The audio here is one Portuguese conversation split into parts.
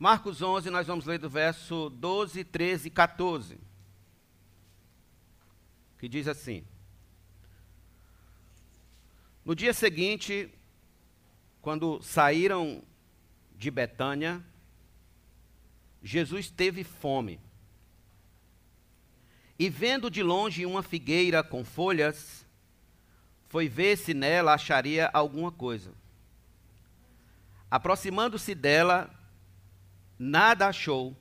Marcos 11, nós vamos ler do verso 12, 13 e 14. Que diz assim: No dia seguinte, quando saíram de Betânia, Jesus teve fome. E vendo de longe uma figueira com folhas, foi ver se nela acharia alguma coisa. Aproximando-se dela, nada achou,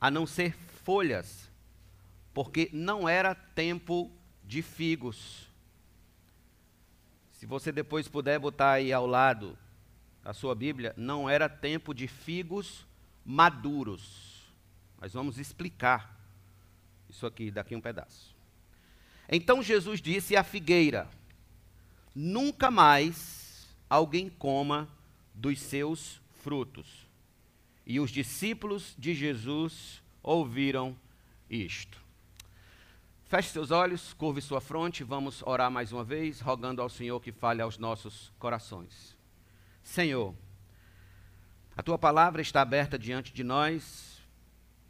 a não ser folhas, porque não era tempo de figos. Se você depois puder botar aí ao lado a sua Bíblia, não era tempo de figos maduros. Nós vamos explicar isso aqui daqui um pedaço. Então Jesus disse à figueira: Nunca mais alguém coma dos seus frutos. E os discípulos de Jesus ouviram isto. Feche seus olhos, curve sua fronte, vamos orar mais uma vez, rogando ao Senhor que fale aos nossos corações. Senhor, a tua palavra está aberta diante de nós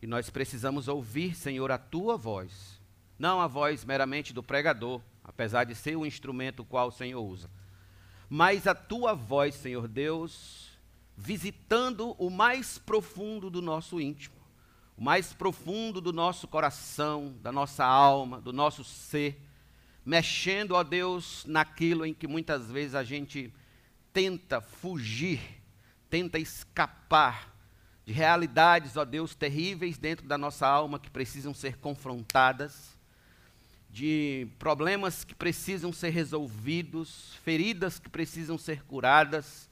e nós precisamos ouvir, Senhor, a tua voz, não a voz meramente do pregador, apesar de ser o instrumento qual o Senhor usa, mas a tua voz, Senhor Deus, visitando o mais profundo do nosso íntimo, o mais profundo do nosso coração, da nossa alma, do nosso ser, mexendo, ó Deus, naquilo em que muitas vezes a gente tenta fugir, tenta escapar de realidades, ó Deus, terríveis dentro da nossa alma que precisam ser confrontadas, de problemas que precisam ser resolvidos, feridas que precisam ser curadas.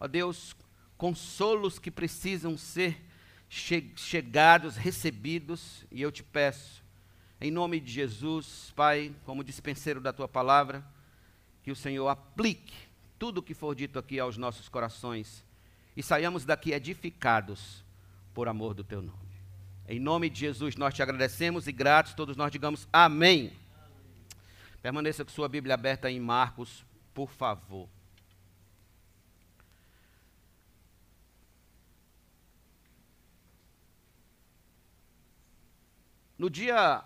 Ó Deus, consolos que precisam ser che chegados, recebidos, e eu te peço, em nome de Jesus, Pai, como dispenseiro da tua palavra, que o Senhor aplique tudo o que for dito aqui aos nossos corações e saiamos daqui edificados por amor do teu nome. Em nome de Jesus, nós te agradecemos e gratos, todos nós digamos amém. amém. Permaneça com sua Bíblia aberta em Marcos, por favor. No dia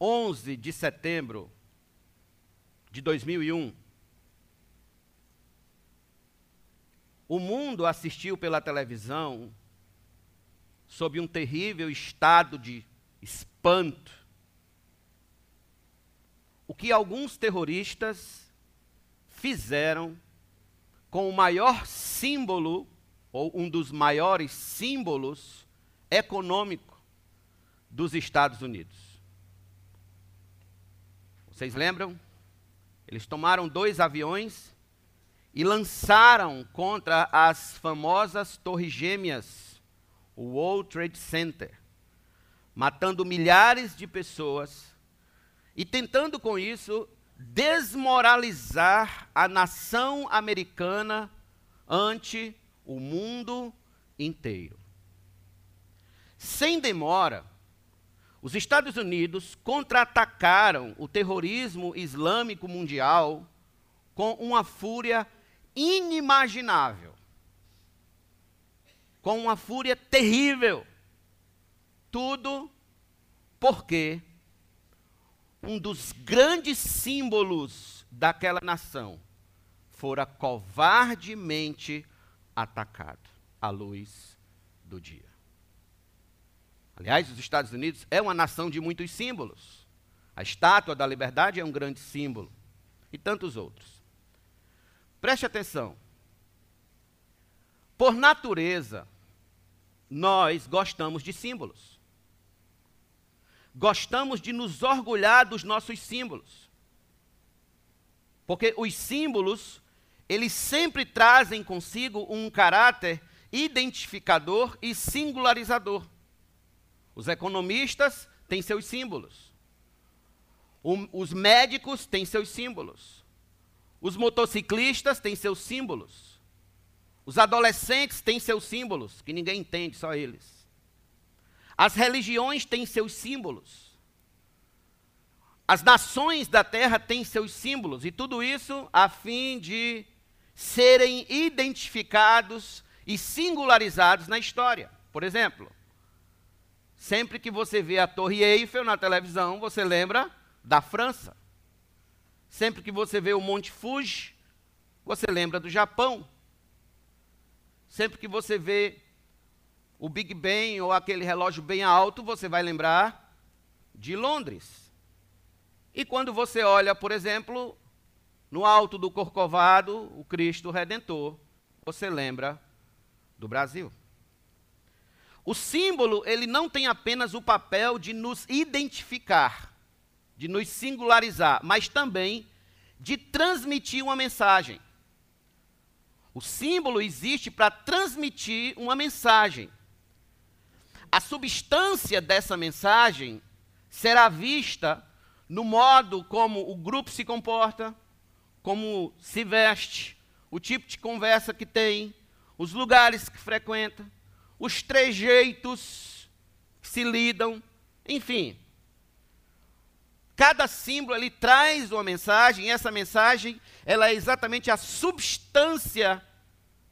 11 de setembro de 2001, o mundo assistiu pela televisão, sob um terrível estado de espanto, o que alguns terroristas fizeram com o maior símbolo, ou um dos maiores símbolos econômicos dos Estados Unidos. Vocês lembram? Eles tomaram dois aviões e lançaram contra as famosas Torres Gêmeas, o World Trade Center, matando milhares de pessoas e tentando com isso desmoralizar a nação americana ante o mundo inteiro. Sem demora, os Estados Unidos contra-atacaram o terrorismo islâmico mundial com uma fúria inimaginável. Com uma fúria terrível. Tudo porque um dos grandes símbolos daquela nação fora covardemente atacado à luz do dia. Aliás, os Estados Unidos é uma nação de muitos símbolos. A estátua da liberdade é um grande símbolo. E tantos outros. Preste atenção. Por natureza, nós gostamos de símbolos. Gostamos de nos orgulhar dos nossos símbolos. Porque os símbolos, eles sempre trazem consigo um caráter identificador e singularizador. Os economistas têm seus símbolos. O, os médicos têm seus símbolos. Os motociclistas têm seus símbolos. Os adolescentes têm seus símbolos, que ninguém entende, só eles. As religiões têm seus símbolos. As nações da terra têm seus símbolos, e tudo isso a fim de serem identificados e singularizados na história. Por exemplo, sempre que você vê a Torre Eiffel na televisão, você lembra da França. Sempre que você vê o Monte Fuji, você lembra do Japão. Sempre que você vê o Big Ben ou aquele relógio bem alto, você vai lembrar de Londres. E quando você olha, por exemplo, no alto do Corcovado, o Cristo Redentor, você lembra do Brasil. O símbolo, ele não tem apenas o papel de nos identificar, de nos singularizar, mas também de transmitir uma mensagem. O símbolo existe para transmitir uma mensagem. A substância dessa mensagem será vista no modo como o grupo se comporta, como se veste, o tipo de conversa que tem, os lugares que frequenta, os trejeitos se lidam, enfim. Cada símbolo ele traz uma mensagem, e essa mensagem ela é exatamente a substância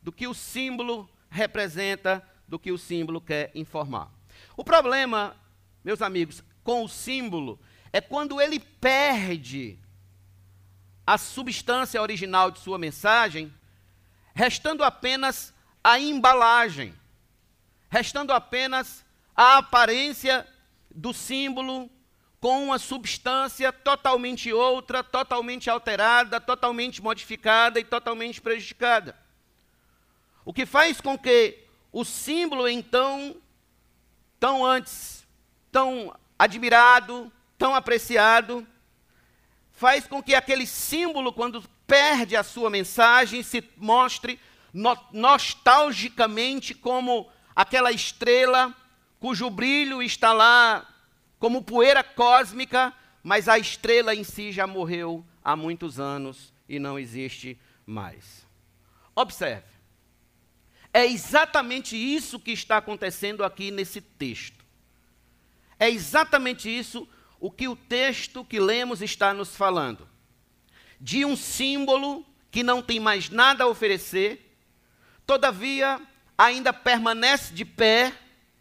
do que o símbolo representa, do que o símbolo quer informar. O problema, meus amigos, com o símbolo é quando ele perde a substância original de sua mensagem, restando apenas a embalagem, restando apenas a aparência do símbolo com uma substância totalmente outra, totalmente alterada, totalmente modificada e totalmente prejudicada. O que faz com que o símbolo, então, tão antes, tão admirado, tão apreciado, faz com que aquele símbolo, quando perde a sua mensagem, se mostre no nostalgicamente como aquela estrela cujo brilho está lá como poeira cósmica, mas a estrela em si já morreu há muitos anos e não existe mais. Observe. É exatamente isso que está acontecendo aqui nesse texto. É exatamente isso o que o texto que lemos está nos falando. De um símbolo que não tem mais nada a oferecer, todavia ainda permanece de pé,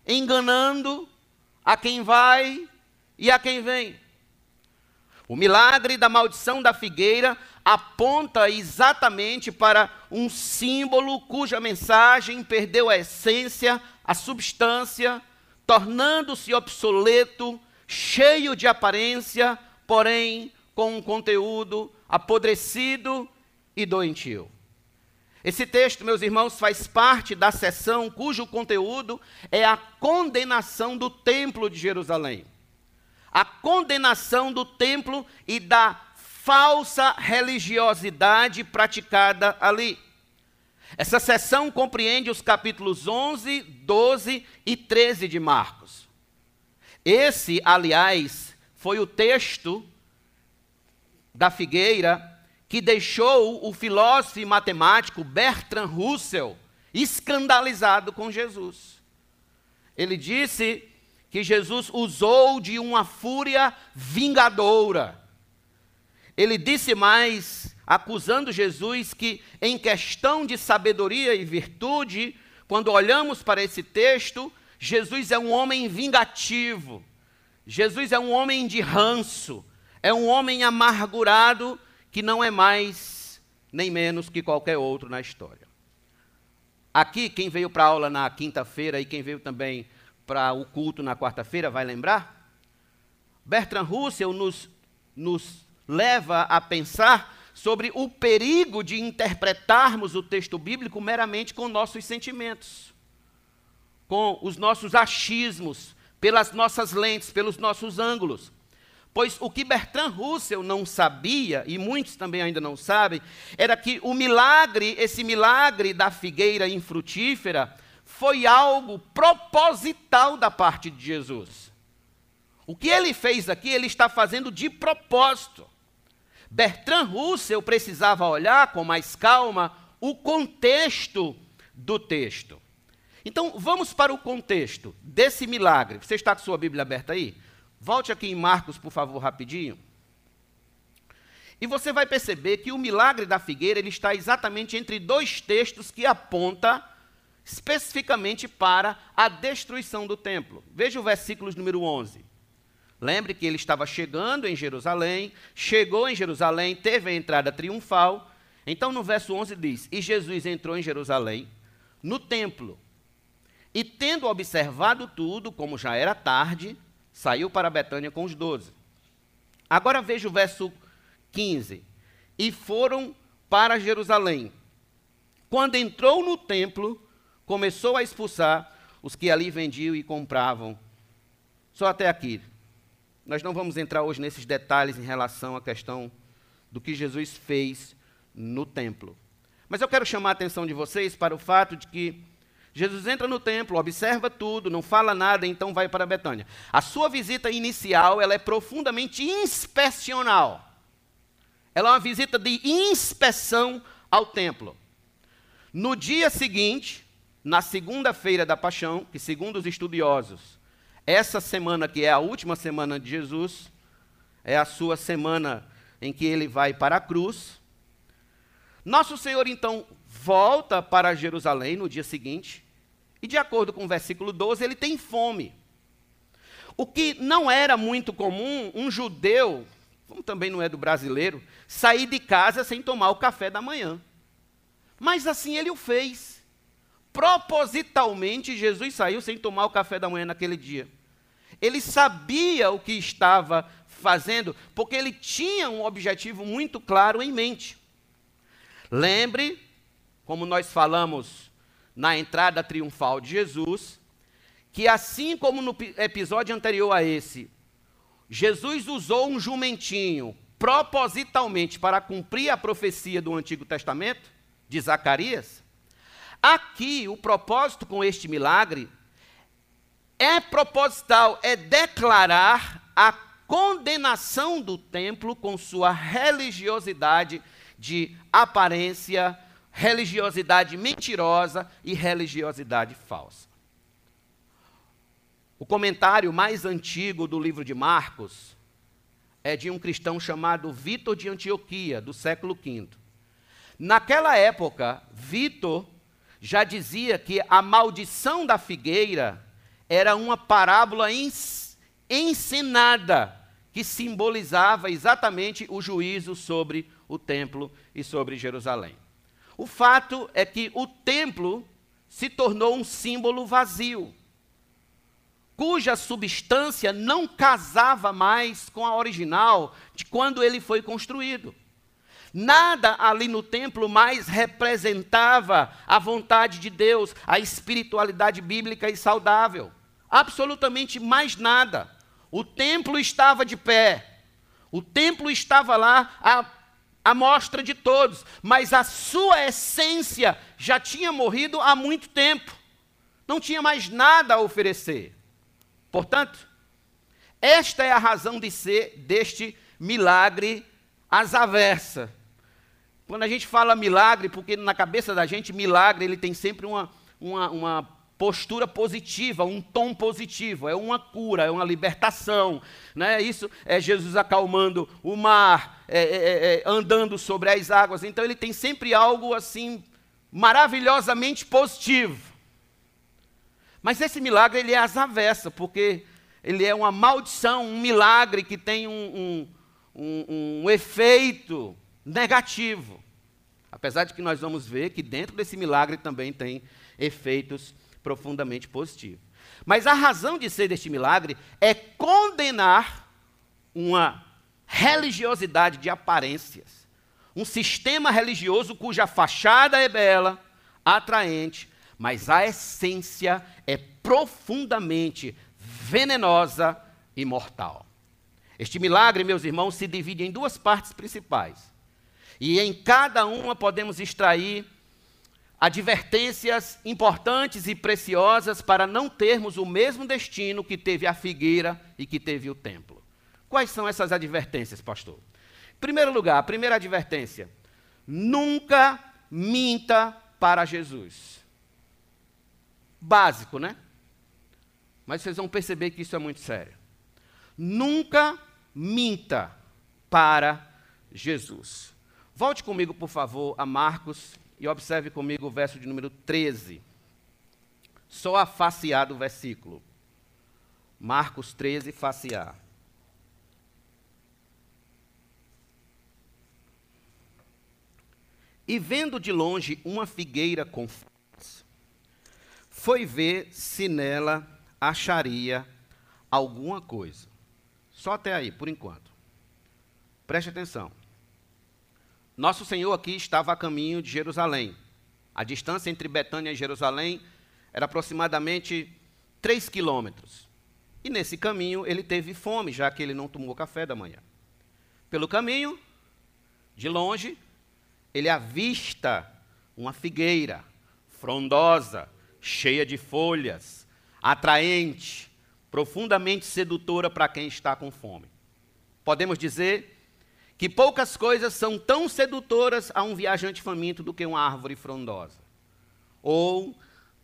enganando a quem vai e a quem vem. O milagre da maldição da figueira aponta exatamente para um símbolo cuja mensagem perdeu a essência, a substância, tornando-se obsoleto, cheio de aparência, porém com um conteúdo apodrecido e doentio. Esse texto, meus irmãos, faz parte da sessão cujo conteúdo é a condenação do Templo de Jerusalém. A condenação do templo e da falsa religiosidade praticada ali. Essa sessão compreende os capítulos 11, 12 e 13 de Marcos. Esse, aliás, foi o texto da figueira que deixou o filósofo e matemático Bertrand Russell escandalizado com Jesus. Ele disse que Jesus usou de uma fúria vingadora. Ele disse mais acusando Jesus que, em questão de sabedoria e virtude, quando olhamos para esse texto, Jesus é um homem vingativo, Jesus é um homem de ranço, é um homem amargurado que não é mais nem menos que qualquer outro na história. Aqui, quem veio para a aula na quinta-feira e quem veio também para o culto na quarta-feira vai lembrar? Bertrand Russell nos, nos leva a pensar sobre o perigo de interpretarmos o texto bíblico meramente com nossos sentimentos, com os nossos achismos, pelas nossas lentes, pelos nossos ângulos. Pois o que Bertrand Russell não sabia, e muitos também ainda não sabem, era que o milagre, esse milagre da figueira infrutífera, foi algo proposital da parte de Jesus. O que ele fez aqui, ele está fazendo de propósito. Bertrand Russell precisava olhar com mais calma o contexto do texto. Então, vamos para o contexto desse milagre. Você está com sua Bíblia aberta aí? Volte aqui em Marcos, por favor, rapidinho. E você vai perceber que o milagre da figueira ele está exatamente entre dois textos que aponta especificamente para a destruição do templo. Veja o versículo número 11. Lembre que ele estava chegando em Jerusalém, chegou em Jerusalém, teve a entrada triunfal. Então, no verso 11 diz: E Jesus entrou em Jerusalém, no templo, e tendo observado tudo, como já era tarde, saiu para Betânia com os doze. Agora veja o verso 15. E foram para Jerusalém. Quando entrou no templo, começou a expulsar os que ali vendiam e compravam. Só até aqui. Nós não vamos entrar hoje nesses detalhes em relação à questão do que Jesus fez no templo. Mas eu quero chamar a atenção de vocês para o fato de que Jesus entra no templo, observa tudo, não fala nada, então vai para Betânia. A sua visita inicial, ela é profundamente inspecional. Ela é uma visita de inspeção ao templo. No dia seguinte, na segunda-feira da paixão, que segundo os estudiosos, essa semana que é a última semana de Jesus, é a sua semana em que ele vai para a cruz. Nosso Senhor então volta para Jerusalém no dia seguinte, e de acordo com o versículo 12, ele tem fome. O que não era muito comum, um judeu, como também não é do brasileiro, sair de casa sem tomar o café da manhã. Mas assim ele o fez. Propositalmente, Jesus saiu sem tomar o café da manhã naquele dia. Ele sabia o que estava fazendo, porque ele tinha um objetivo muito claro em mente. Lembre, como nós falamos na entrada triunfal de Jesus, que assim como no episódio anterior a esse, Jesus usou um jumentinho propositalmente para cumprir a profecia do Antigo Testamento, de Zacarias. Aqui, o propósito com este milagre é proposital, é declarar a condenação do templo com sua religiosidade de aparência, religiosidade mentirosa e religiosidade falsa. O comentário mais antigo do livro de Marcos é de um cristão chamado Vitor de Antioquia, do século V. Naquela época, Vitor já dizia que a maldição da figueira era uma parábola ensinada que simbolizava exatamente o juízo sobre o templo e sobre Jerusalém. O fato é que o templo se tornou um símbolo vazio, cuja substância não casava mais com a original de quando ele foi construído. Nada ali no templo mais representava a vontade de Deus, a espiritualidade bíblica e saudável. Absolutamente mais nada. O templo estava de pé. O templo estava lá à, à mostra de todos, mas a sua essência já tinha morrido há muito tempo. Não tinha mais nada a oferecer. Portanto, esta é a razão de ser deste milagre às avessas. Quando a gente fala milagre, porque na cabeça da gente, milagre, ele tem sempre uma, uma, uma postura positiva, um tom positivo, é uma cura, é uma libertação, né? Isso é Jesus acalmando o mar, é, é, é, é, andando sobre as águas. Então ele tem sempre algo assim maravilhosamente positivo. Mas esse milagre ele é às avessas, porque ele é uma maldição, um milagre que tem um, um, um, um efeito negativo. Apesar de que nós vamos ver que dentro desse milagre também tem efeitos profundamente positivos. Mas a razão de ser deste milagre é condenar uma religiosidade de aparências, um sistema religioso cuja fachada é bela, atraente, mas a essência é profundamente venenosa e mortal. Este milagre, meus irmãos, se divide em duas partes principais. E em cada uma podemos extrair advertências importantes e preciosas para não termos o mesmo destino que teve a figueira e que teve o templo. Quais são essas advertências, pastor? Em primeiro lugar, a primeira advertência: nunca minta para Jesus. Básico, né? Mas vocês vão perceber que isso é muito sério. Nunca minta para Jesus. Volte comigo, por favor, a Marcos e observe comigo o verso de número 13. só a face do versículo. Marcos 13, face A. E vendo de longe uma figueira com folhas, foi ver se nela acharia alguma coisa. Só até aí, por enquanto. Preste atenção. Nosso Senhor aqui estava a caminho de Jerusalém. A distância entre Betânia e Jerusalém era aproximadamente 3 quilômetros. E nesse caminho ele teve fome, já que ele não tomou café da manhã. Pelo caminho, de longe, ele avista uma figueira frondosa, cheia de folhas, atraente, profundamente sedutora para quem está com fome. Podemos dizer que poucas coisas são tão sedutoras a um viajante faminto do que uma árvore frondosa. Ou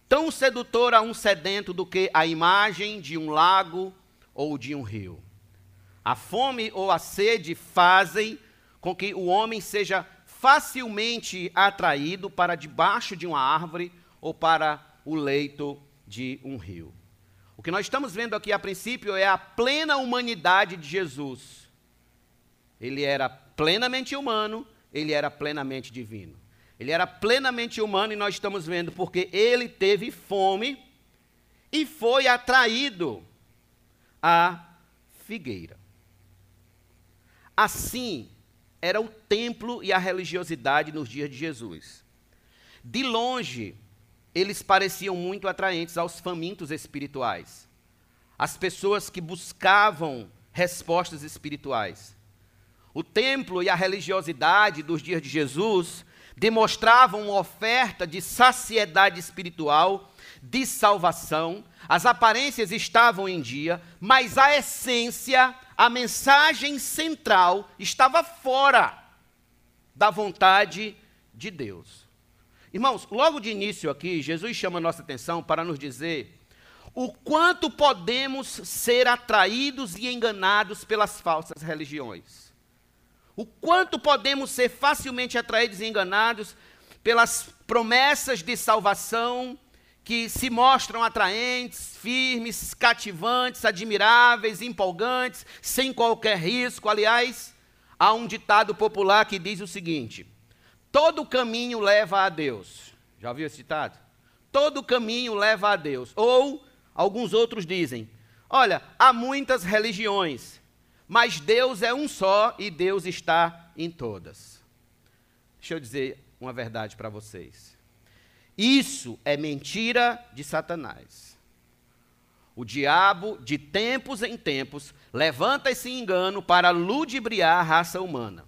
tão sedutora a um sedento do que a imagem de um lago ou de um rio. A fome ou a sede fazem com que o homem seja facilmente atraído para debaixo de uma árvore ou para o leito de um rio. O que nós estamos vendo aqui a princípio é a plena humanidade de Jesus ele era plenamente humano, ele era plenamente divino. Ele era plenamente humano e nós estamos vendo porque ele teve fome e foi atraído à figueira. Assim era o templo e a religiosidade nos dias de Jesus. De longe, eles pareciam muito atraentes aos famintos espirituais, às pessoas que buscavam respostas espirituais. O templo e a religiosidade dos dias de Jesus demonstravam uma oferta de saciedade espiritual, de salvação. As aparências estavam em dia, mas a essência, a mensagem central estava fora da vontade de Deus. Irmãos, logo de início aqui, Jesus chama a nossa atenção para nos dizer o quanto podemos ser atraídos e enganados pelas falsas religiões. O quanto podemos ser facilmente atraídos e enganados pelas promessas de salvação que se mostram atraentes, firmes, cativantes, admiráveis, empolgantes, sem qualquer risco. Aliás, há um ditado popular que diz o seguinte: todo caminho leva a Deus. Já ouviu esse ditado? Todo caminho leva a Deus. Ou alguns outros dizem: olha, há muitas religiões, mas Deus é um só e Deus está em todas. Deixa eu dizer uma verdade para vocês. Isso é mentira de Satanás. O diabo, de tempos em tempos, levanta esse engano para ludibriar a raça humana.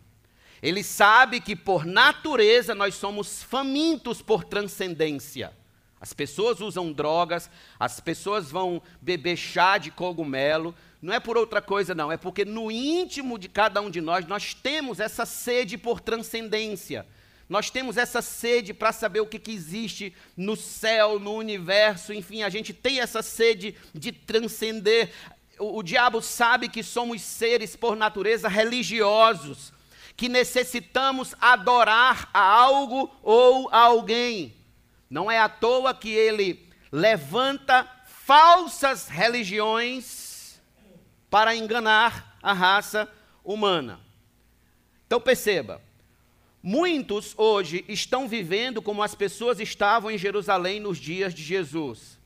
Ele sabe que, por natureza, nós somos famintos por transcendência. As pessoas usam drogas, as pessoas vão beber chá de cogumelo, não é por outra coisa, não, é porque no íntimo de cada um de nós, nós temos essa sede por transcendência. Nós temos essa sede para saber o que, que, existe no céu, no universo, enfim, a gente tem essa sede de transcender. O, o diabo sabe que somos seres por natureza religiosos, que necessitamos adorar a algo ou a alguém. Não é à toa que ele levanta falsas religiões para enganar a raça humana. Então perceba, muitos hoje estão vivendo como as pessoas estavam em Jerusalém nos dias de Jesus.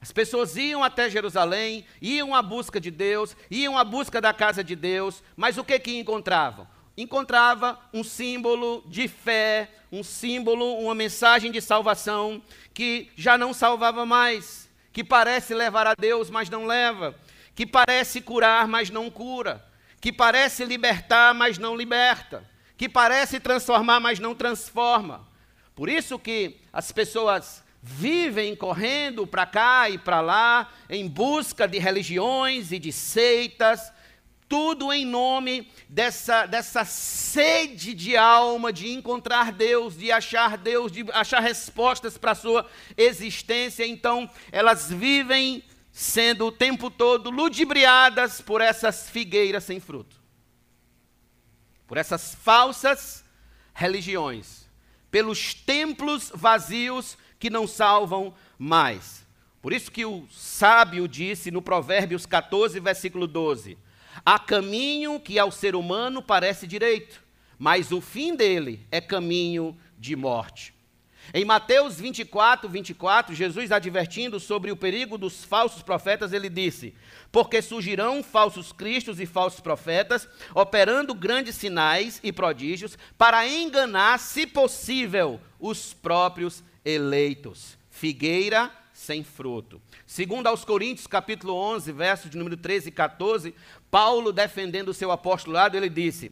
As pessoas iam até Jerusalém, iam à busca de Deus, iam à busca da casa de Deus, mas o que que encontravam? Encontrava um símbolo de fé, um símbolo, uma mensagem de salvação que já não salvava mais, que parece levar a Deus, mas não leva que parece curar, mas não cura, que parece libertar, mas não liberta, que parece transformar, mas não transforma. Por isso que as pessoas vivem correndo para cá e para lá em busca de religiões e de seitas, tudo em nome dessa, dessa sede de alma de encontrar Deus, de achar Deus, de achar respostas para a sua existência. Então, elas vivem sendo o tempo todo ludibriadas por essas figueiras sem fruto, por essas falsas religiões, pelos templos vazios que não salvam mais. Por isso que o sábio disse no Provérbios 14, versículo 12: Há caminho que ao ser humano parece direito, mas o fim dele é caminho de morte. Em Mateus 24, 24, Jesus advertindo sobre o perigo dos falsos profetas, ele disse: Porque surgirão falsos cristos e falsos profetas, operando grandes sinais e prodígios, para enganar, se possível, os próprios eleitos. Figueira sem fruto. Segundo aos Coríntios, capítulo 11, versos de número 13 e 14, Paulo, defendendo o seu apostolado, ele disse: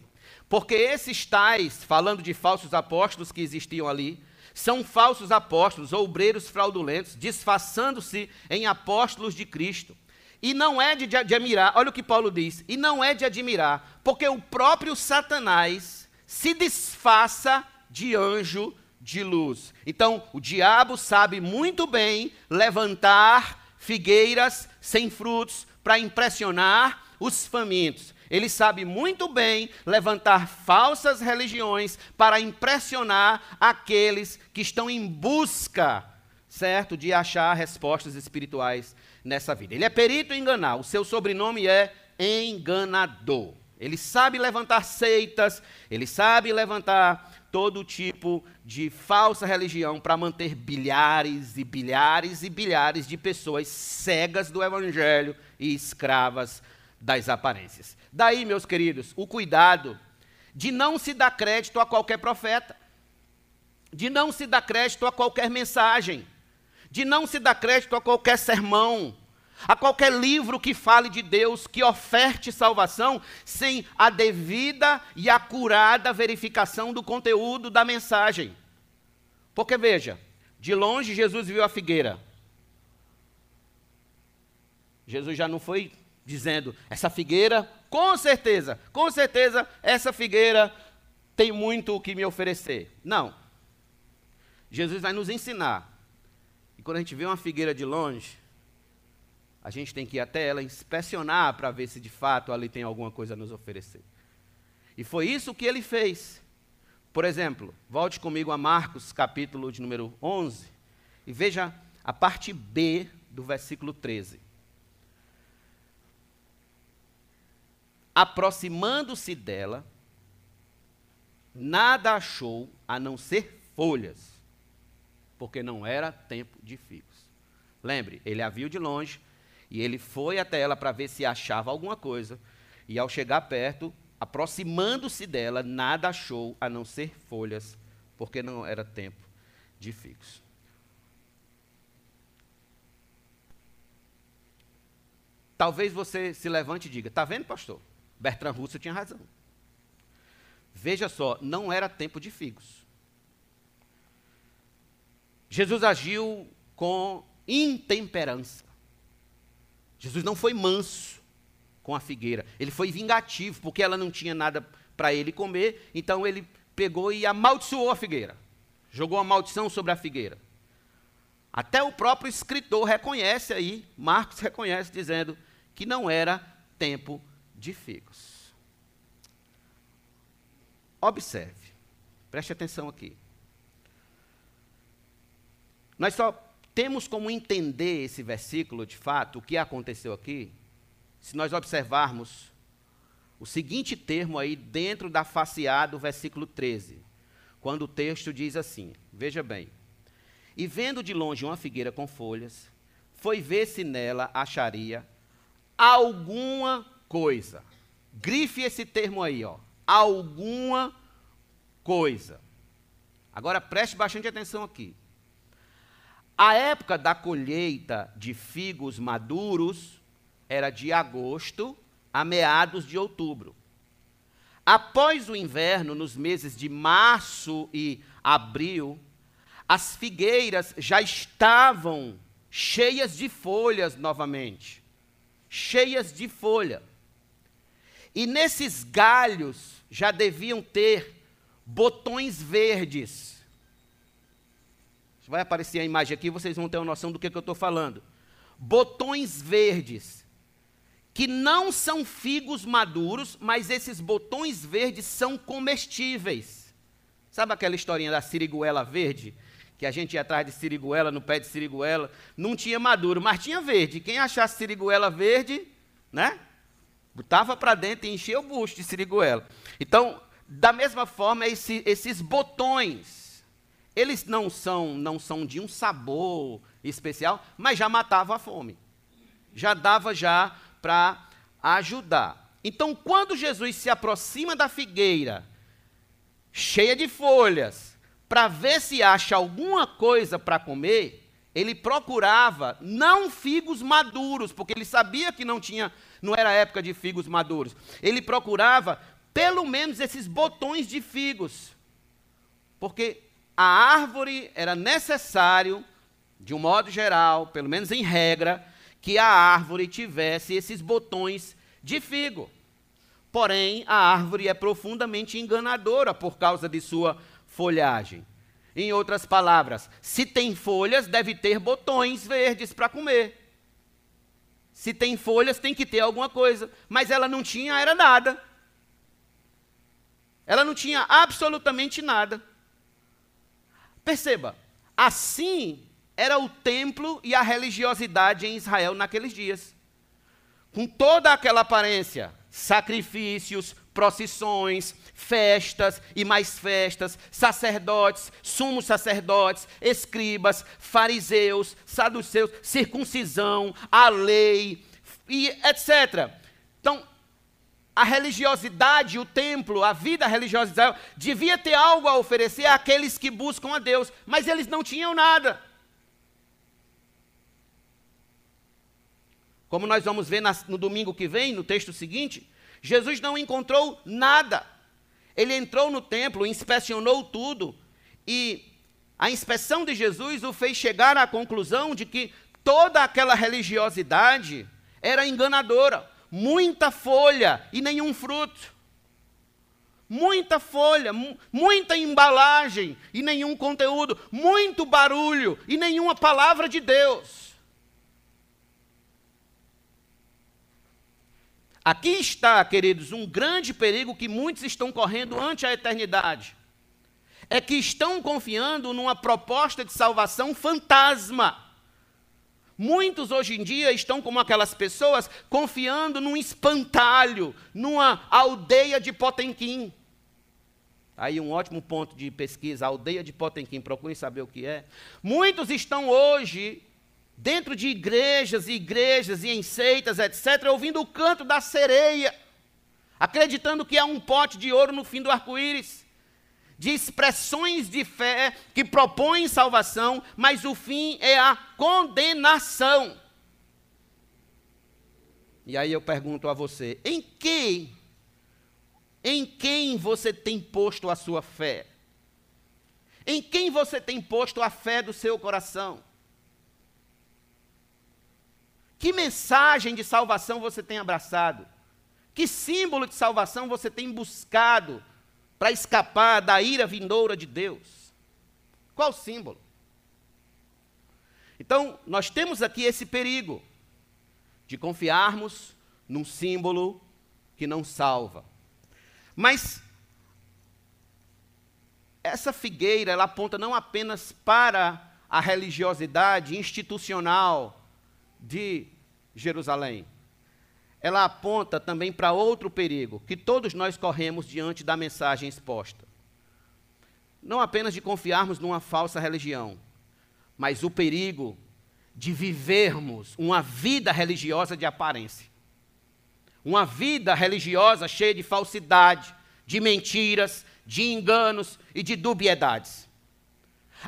Porque esses tais, falando de falsos apóstolos que existiam ali, são falsos apóstolos, obreiros fraudulentos, disfarçando-se em apóstolos de Cristo. E não é de, de, admirar, olha o que Paulo diz, e não é de admirar, porque o próprio Satanás se disfarça de anjo de luz. Então, o diabo sabe muito bem levantar figueiras sem frutos para impressionar os famintos. Ele sabe muito bem levantar falsas religiões para impressionar aqueles que estão em busca, certo, de achar respostas espirituais nessa vida. Ele é perito em enganar. O seu sobrenome é enganador. Ele sabe levantar seitas, ele sabe levantar todo tipo de falsa religião para manter bilhares e bilhares e bilhares de pessoas cegas do evangelho e escravas das aparências. Daí, meus queridos, o cuidado de não se dar crédito a qualquer profeta, de não se dar crédito a qualquer mensagem, de não se dar crédito a qualquer sermão, a qualquer livro que fale de Deus, que oferte salvação, sem a devida e acurada verificação do conteúdo da mensagem. Porque veja, de longe Jesus viu a figueira. Jesus já não foi dizendo, essa figueira, com certeza, com certeza, essa figueira tem muito o que me oferecer. Não. Jesus vai nos ensinar. E quando a gente vê uma figueira de longe, a gente tem que ir até ela inspecionar para ver se de fato ali tem alguma coisa a nos oferecer. E foi isso que ele fez. Por exemplo, volte comigo a Marcos, capítulo de número 11, e veja a parte B do versículo 13. Aproximando-se dela, nada achou a não ser folhas, porque não era tempo de figos. Lembre, ele a viu de longe, e ele foi até ela para ver se achava alguma coisa. E ao chegar perto, aproximando-se dela, nada achou a não ser folhas, porque não era tempo de figos. Talvez você se levante e diga: Está vendo, pastor? Bertrand Russell tinha razão. Veja só, não era tempo de figos. Jesus agiu com intemperança. Jesus não foi manso com a figueira, ele foi vingativo, porque ela não tinha nada para ele comer, então ele pegou e amaldiçoou a figueira, jogou a maldição sobre a figueira. Até o próprio escritor reconhece aí, Marcos reconhece, dizendo que não era tempo de figos. Observe, preste atenção aqui. Nós só temos como entender esse versículo, de fato, o que aconteceu aqui, se nós observarmos o seguinte termo aí dentro da faceada do versículo 13, quando o texto diz assim: Veja bem. E vendo de longe uma figueira com folhas, foi ver se nela acharia alguma coisa. Grife esse termo aí, ó. Alguma coisa. Agora preste bastante atenção aqui. A época da colheita de figos maduros era de agosto a meados de outubro. Após o inverno, nos meses de março e abril, as figueiras já estavam cheias de folhas novamente. Cheias de folha. E nesses galhos já deviam ter botões verdes Vai aparecer a imagem aqui, vocês vão ter uma noção do que, que eu estou falando. Botões verdes, que não são figos maduros, mas esses botões verdes são comestíveis. Sabe aquela historinha da siriguela verde? que a gente ia atrás de siriguela, no pé de siriguela, não tinha maduro, mas tinha verde. Quem achasse siriguela verde, né? Botava para dentro e enchia o bucho de siriguela. Então, da mesma forma, esse, esses botões, eles não são, não são de um sabor especial, mas já matavam a fome. Já dava já para ajudar. Então, quando Jesus se aproxima da figueira, cheia de folhas, para ver se acha alguma coisa para comer, ele procurava não figos maduros, porque ele sabia que não tinha, não era época de figos maduros. Ele procurava pelo menos esses botões de figos. Porque a árvore era necessário, de um modo geral, pelo menos em regra, que a árvore tivesse esses botões de figo. Porém, a árvore é profundamente enganadora por causa de sua folhagem. Em outras palavras, se tem folhas, deve ter botões verdes para comer. Se tem folhas, tem que ter alguma coisa. Mas ela não tinha, era nada. Ela não tinha absolutamente nada. Perceba, assim era o templo e a religiosidade em Israel naqueles dias. Com toda aquela aparência, sacrifícios, procissões, festas e mais festas, sacerdotes, sumos sacerdotes, escribas, fariseus, saduceus, circuncisão, a lei e etc. Então, a religiosidade, o templo, a vida religiosa devia ter algo a oferecer àqueles que buscam a Deus, mas eles não tinham nada. Como nós vamos ver no domingo que vem, no texto seguinte, Jesus não encontrou nada. Ele entrou no templo, inspecionou tudo, e a inspeção de Jesus o fez chegar à conclusão de que toda aquela religiosidade era enganadora muita folha e nenhum fruto. Muita folha, muita embalagem e nenhum conteúdo, muito barulho e nenhuma palavra de Deus. Aqui está, queridos, um grande perigo que muitos estão correndo ante a eternidade. É que estão confiando numa proposta de salvação fantasma Muitos hoje em dia estão como aquelas pessoas confiando num espantalho, numa aldeia de Potemkin. Aí um ótimo ponto de pesquisa, aldeia de Potemkin, procurem saber o que é. Muitos estão hoje dentro de igrejas e igrejas e em seitas, etc., ouvindo o canto da sereia, acreditando que há um pote de ouro no fim do arco-íris de expressões de fé que propõem salvação, mas o fim é a condenação. E aí eu pergunto a você: em quem, em quem você tem posto a sua fé? Em quem você tem posto a fé do seu coração? Que mensagem de salvação você tem abraçado? Que símbolo de salvação você tem buscado para escapar da ira vindoura de Deus. Qual símbolo? Então, nós temos aqui esse perigo de confiarmos num símbolo que não salva. Mas essa figueira, ela aponta não apenas para a religiosidade institucional de Jerusalém, ela aponta também para outro perigo que todos nós corremos diante da mensagem exposta. Não apenas de confiarmos numa falsa religião, mas o perigo de vivermos uma vida religiosa de aparência. Uma vida religiosa cheia de falsidade, de mentiras, de enganos e de dubiedades.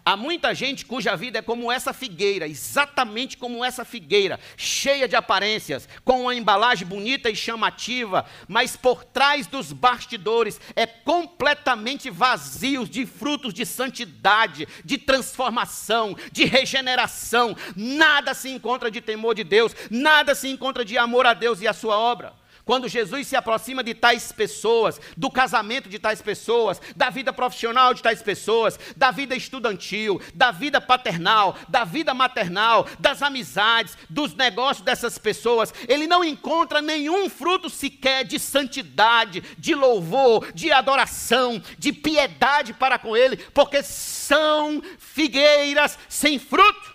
Há muita gente cuja vida é como essa figueira, exatamente como essa figueira, cheia de aparências, com uma embalagem bonita e chamativa, mas por trás dos bastidores é completamente vazios de frutos de santidade, de transformação, de regeneração. Nada se encontra de temor de Deus, nada se encontra de amor a Deus e a sua obra. Quando Jesus se aproxima de tais pessoas, do casamento de tais pessoas, da vida profissional de tais pessoas, da vida estudantil, da vida paternal, da vida maternal, das amizades, dos negócios dessas pessoas, ele não encontra nenhum fruto sequer de santidade, de louvor, de adoração, de piedade para com ele, porque são figueiras sem fruto.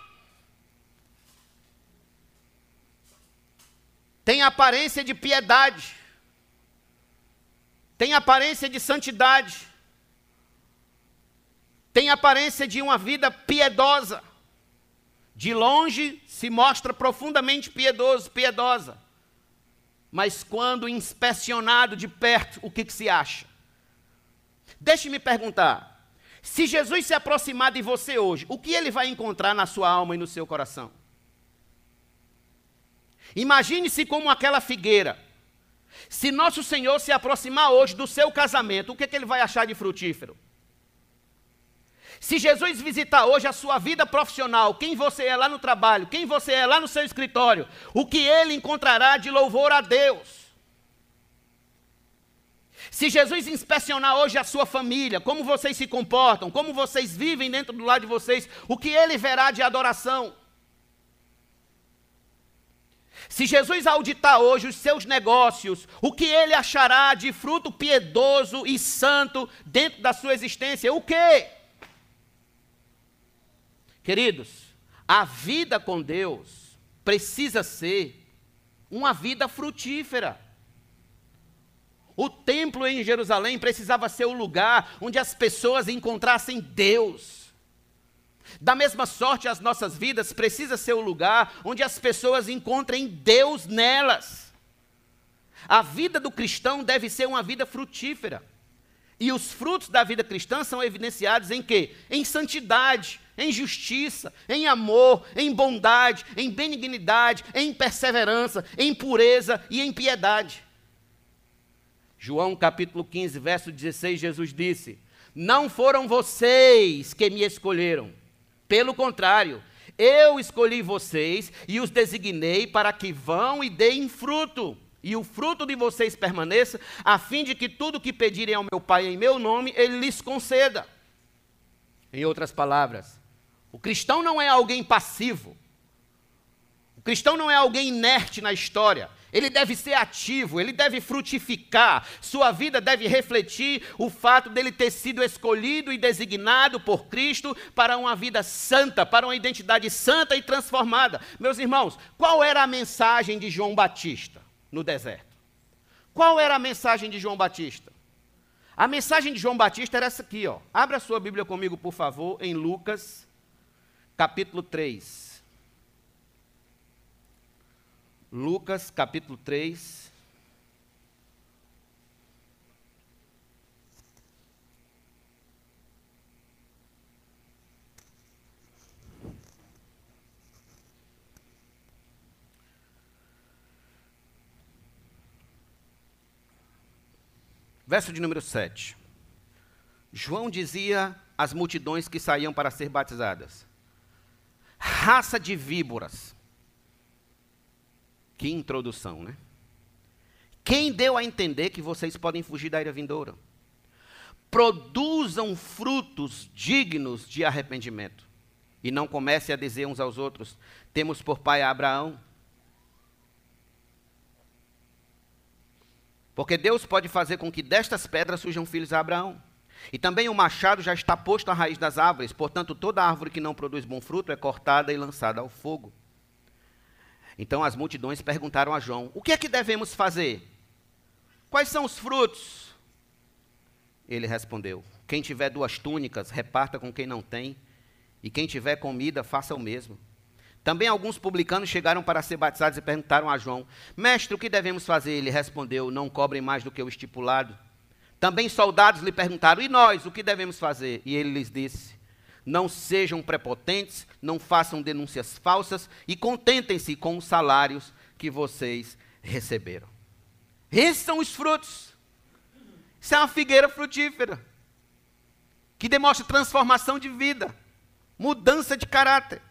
Tem aparência de piedade, tem aparência de santidade, tem aparência de uma vida piedosa. De longe se mostra profundamente piedoso, piedosa. Mas quando inspecionado de perto, o que, que se acha? Deixe-me perguntar: se Jesus se aproximar de você hoje, o que ele vai encontrar na sua alma e no seu coração? Imagine-se como aquela figueira. Se nosso Senhor se aproximar hoje do seu casamento, o que, é que ele vai achar de frutífero? Se Jesus visitar hoje a sua vida profissional, quem você é lá no trabalho, quem você é lá no seu escritório, o que ele encontrará de louvor a Deus? Se Jesus inspecionar hoje a sua família, como vocês se comportam, como vocês vivem dentro do lado de vocês, o que ele verá de adoração? Se Jesus auditar hoje os seus negócios, o que ele achará de fruto piedoso e santo dentro da sua existência? O quê? Queridos, a vida com Deus precisa ser uma vida frutífera. O templo em Jerusalém precisava ser o lugar onde as pessoas encontrassem Deus. Da mesma sorte, as nossas vidas precisa ser o lugar onde as pessoas encontrem Deus nelas. A vida do cristão deve ser uma vida frutífera. E os frutos da vida cristã são evidenciados em quê? Em santidade, em justiça, em amor, em bondade, em benignidade, em perseverança, em pureza e em piedade. João capítulo 15, verso 16, Jesus disse: Não foram vocês que me escolheram, pelo contrário, eu escolhi vocês e os designei para que vão e deem fruto, e o fruto de vocês permaneça, a fim de que tudo que pedirem ao meu Pai em meu nome, ele lhes conceda. Em outras palavras, o cristão não é alguém passivo. O cristão não é alguém inerte na história. Ele deve ser ativo, ele deve frutificar, sua vida deve refletir o fato dele ter sido escolhido e designado por Cristo para uma vida santa, para uma identidade santa e transformada. Meus irmãos, qual era a mensagem de João Batista no deserto? Qual era a mensagem de João Batista? A mensagem de João Batista era essa aqui, ó. Abra sua Bíblia comigo, por favor, em Lucas, capítulo 3. Lucas capítulo 3. Verso de número 7. João dizia às multidões que saíam para ser batizadas: Raça de víboras que introdução, né? Quem deu a entender que vocês podem fugir da ira vindoura? Produzam frutos dignos de arrependimento. E não comecem a dizer uns aos outros: temos por pai Abraão. Porque Deus pode fazer com que destas pedras surjam filhos a Abraão. E também o machado já está posto à raiz das árvores, portanto, toda árvore que não produz bom fruto é cortada e lançada ao fogo. Então as multidões perguntaram a João: O que é que devemos fazer? Quais são os frutos? Ele respondeu: Quem tiver duas túnicas, reparta com quem não tem, e quem tiver comida, faça o mesmo. Também alguns publicanos chegaram para ser batizados e perguntaram a João: Mestre, o que devemos fazer? Ele respondeu: Não cobrem mais do que o estipulado. Também soldados lhe perguntaram: E nós, o que devemos fazer? E ele lhes disse: não sejam prepotentes, não façam denúncias falsas e contentem-se com os salários que vocês receberam. Esses são os frutos. Isso é uma figueira frutífera que demonstra transformação de vida, mudança de caráter.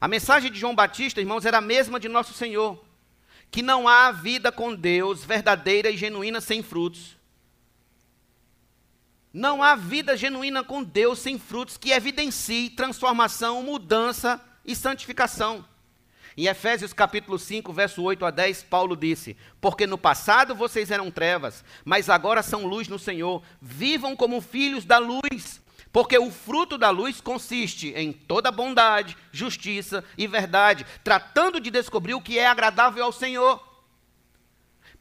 A mensagem de João Batista, irmãos, era a mesma de nosso Senhor. que não há vida com Deus verdadeira e genuína sem frutos. Não há vida genuína com Deus sem frutos que evidencie transformação, mudança e santificação. Em Efésios capítulo 5, verso 8 a 10, Paulo disse: Porque no passado vocês eram trevas, mas agora são luz no Senhor. Vivam como filhos da luz, porque o fruto da luz consiste em toda bondade, justiça e verdade, tratando de descobrir o que é agradável ao Senhor.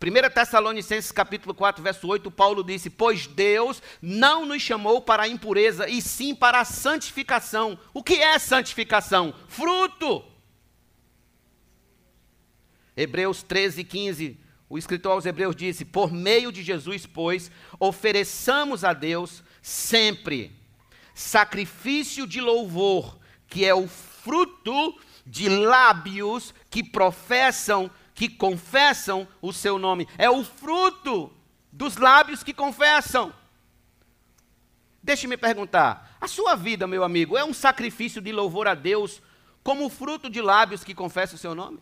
1 Tessalonicenses capítulo 4, verso 8, Paulo disse: Pois Deus não nos chamou para a impureza, e sim para a santificação. O que é santificação? Fruto. Hebreus 13, 15, o escritor aos Hebreus disse: Por meio de Jesus, pois, ofereçamos a Deus sempre sacrifício de louvor, que é o fruto de lábios que professam que confessam o seu nome. É o fruto dos lábios que confessam. Deixe-me perguntar: a sua vida, meu amigo, é um sacrifício de louvor a Deus como fruto de lábios que confessam o seu nome?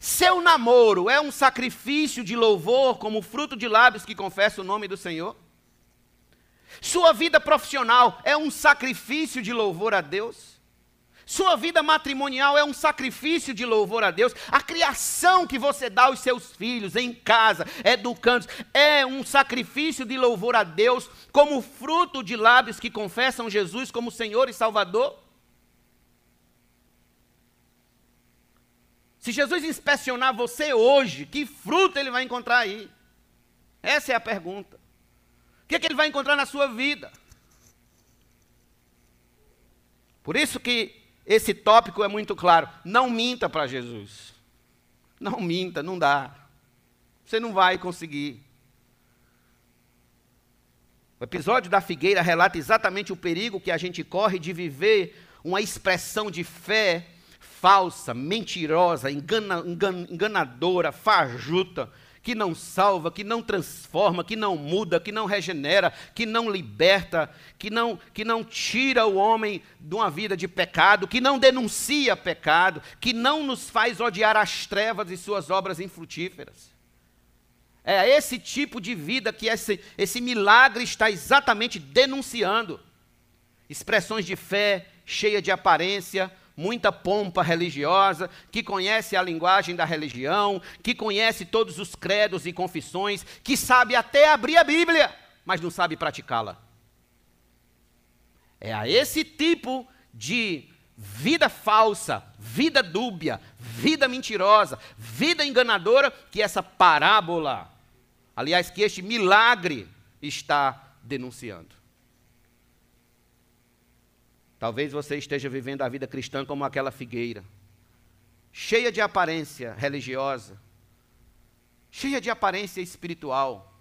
Seu namoro é um sacrifício de louvor como fruto de lábios que confessam o nome do Senhor? Sua vida profissional é um sacrifício de louvor a Deus? Sua vida matrimonial é um sacrifício de louvor a Deus. A criação que você dá aos seus filhos em casa, educando, é um sacrifício de louvor a Deus, como fruto de lábios que confessam Jesus como Senhor e Salvador. Se Jesus inspecionar você hoje, que fruto ele vai encontrar aí? Essa é a pergunta. O que, é que ele vai encontrar na sua vida? Por isso que esse tópico é muito claro. Não minta para Jesus. Não minta, não dá. Você não vai conseguir. O episódio da figueira relata exatamente o perigo que a gente corre de viver uma expressão de fé falsa, mentirosa, engana, enganadora, fajuta, que não salva, que não transforma, que não muda, que não regenera, que não liberta, que não, que não tira o homem de uma vida de pecado, que não denuncia pecado, que não nos faz odiar as trevas e suas obras infrutíferas. É esse tipo de vida que esse, esse milagre está exatamente denunciando. Expressões de fé cheia de aparência, muita pompa religiosa, que conhece a linguagem da religião, que conhece todos os credos e confissões, que sabe até abrir a Bíblia, mas não sabe praticá-la. É a esse tipo de vida falsa, vida dúbia, vida mentirosa, vida enganadora que essa parábola, aliás, que este milagre está denunciando. Talvez você esteja vivendo a vida cristã como aquela figueira, cheia de aparência religiosa, cheia de aparência espiritual.